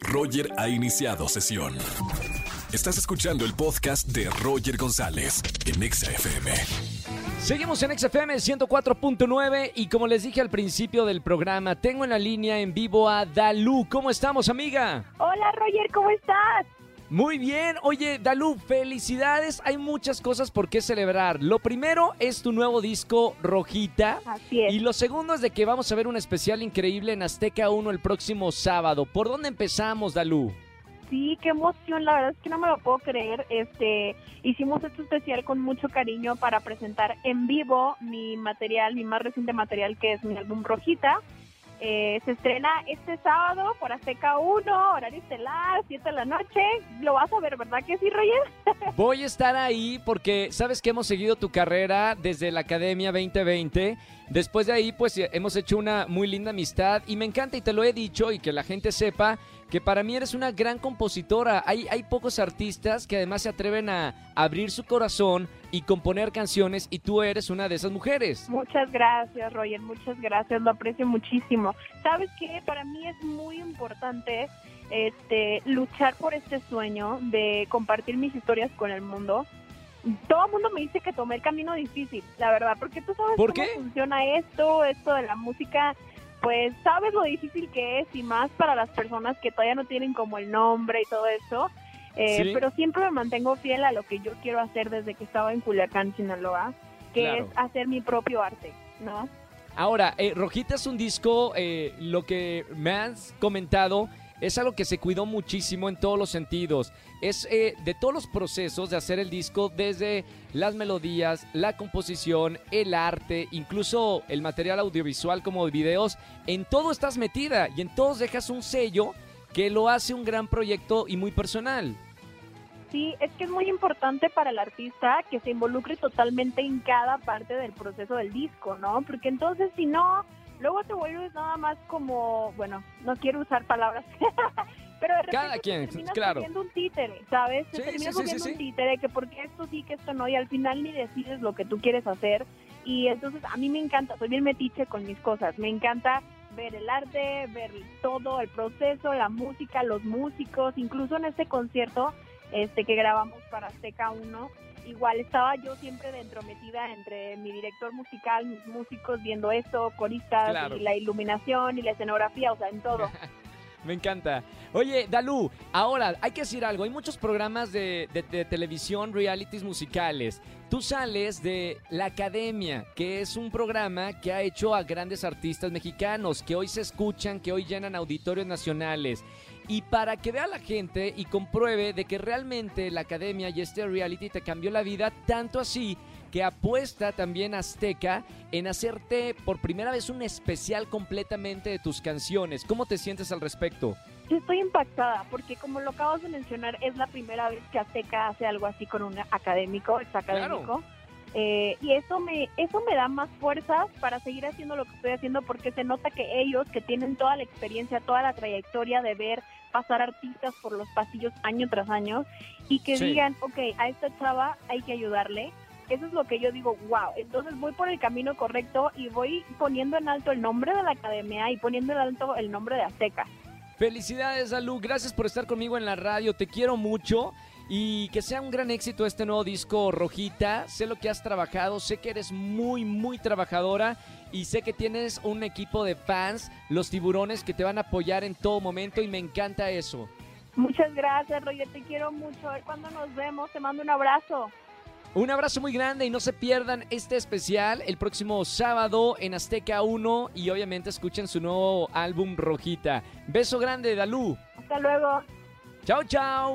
Roger ha iniciado sesión. Estás escuchando el podcast de Roger González en Exa FM. Seguimos en XFM 104.9 y como les dije al principio del programa, tengo en la línea en vivo a Dalu. ¿Cómo estamos, amiga? Hola Roger, ¿cómo estás? Muy bien. Oye, Dalu, felicidades. Hay muchas cosas por qué celebrar. Lo primero es tu nuevo disco, Rojita. Así es. Y lo segundo es de que vamos a ver un especial increíble en Azteca 1 el próximo sábado. ¿Por dónde empezamos, Dalu? Sí, qué emoción, la verdad es que no me lo puedo creer. Este, hicimos este especial con mucho cariño para presentar en vivo mi material, mi más reciente material que es mi álbum Rojita. Eh, se estrena este sábado por Azteca 1, horario estelar, 7 de la noche. Lo vas a ver, ¿verdad que sí, Roger? Voy a estar ahí porque sabes que hemos seguido tu carrera desde la Academia 2020. Después de ahí, pues hemos hecho una muy linda amistad y me encanta y te lo he dicho y que la gente sepa que para mí eres una gran compositora. Hay, hay pocos artistas que además se atreven a abrir su corazón y componer canciones y tú eres una de esas mujeres. Muchas gracias, Roger, muchas gracias, lo aprecio muchísimo. ¿Sabes qué? Para mí es muy importante este, luchar por este sueño de compartir mis historias con el mundo. Todo el mundo me dice que tomé el camino difícil, la verdad, porque tú sabes ¿Por cómo qué? funciona esto, esto de la música, pues sabes lo difícil que es y más para las personas que todavía no tienen como el nombre y todo eso. Eh, Sí. Pero siempre me mantengo fiel a lo que yo quiero hacer desde que estaba en Culiacán, Sinaloa, que Claro. es hacer mi propio arte, ¿no? Ahora, eh, Rojita es un disco, eh, lo que me has comentado, es algo que se cuidó muchísimo en todos los sentidos. Es eh, de todos los procesos de hacer el disco, desde las melodías, la composición, el arte, incluso el material audiovisual como videos, en todo estás metida y en todos dejas un sello que lo hace un gran proyecto y muy personal. Sí, es que es muy importante para el artista que se involucre totalmente en cada parte del proceso del disco, ¿no? Porque entonces si no, luego te vuelves nada más como, bueno, no quiero usar palabras, pero de repente Cada te terminas claro. un títere, ¿sabes? Te Sí, terminas sí, sí, un títere, que porque esto sí, que esto no, y al final ni decides lo que tú quieres hacer. Y entonces a mí me encanta, soy bien metiche con mis cosas, me encanta ver el arte, ver todo, el proceso, la música, los músicos, incluso en este concierto este que grabamos para Azteca 1, igual estaba yo siempre dentro metida entre mi director musical, mis músicos viendo esto, coristas, Claro. y la iluminación y la escenografía, o sea, en todo. Me encanta. Oye, Dalú, ahora hay que decir algo. Hay muchos programas de, de- de televisión, realities musicales. Tú sales de La Academia, que es un programa que ha hecho a grandes artistas mexicanos, que hoy se escuchan, que hoy llenan auditorios nacionales. Y para que vea la gente y compruebe de que realmente la Academia y este reality te cambió la vida, tanto así que apuesta también Azteca en hacerte por primera vez un especial completamente de tus canciones. ¿Cómo te sientes al respecto? Yo estoy impactada porque como lo acabas de mencionar, es la primera vez que Azteca hace algo así con un académico, exacadémico. Eh, y eso me, eso me da más fuerza para seguir haciendo lo que estoy haciendo porque se nota que ellos que tienen toda la experiencia, toda la trayectoria de ver pasar artistas por los pasillos año tras año y que Sí. digan, ok, a esta chava hay que ayudarle. Eso es lo que yo digo, wow. Entonces voy por el camino correcto y voy poniendo en alto el nombre de la academia y poniendo en alto el nombre de Azteca. Felicidades, Dalú. Gracias por estar conmigo en la radio. Te quiero mucho. Y que sea un gran éxito este nuevo disco Rojita. Sé lo que has trabajado, sé que eres muy, muy trabajadora y sé que tienes un equipo de fans, los tiburones, que te van a apoyar en todo momento y me encanta eso. Muchas gracias, Roger. Te quiero mucho. A ver cuándo nos vemos. Te mando un abrazo. Un abrazo muy grande y no se pierdan este especial el próximo sábado en Azteca 1 y obviamente escuchen su nuevo álbum Rojita. Beso grande, Dalú. Hasta luego. Chao, chao.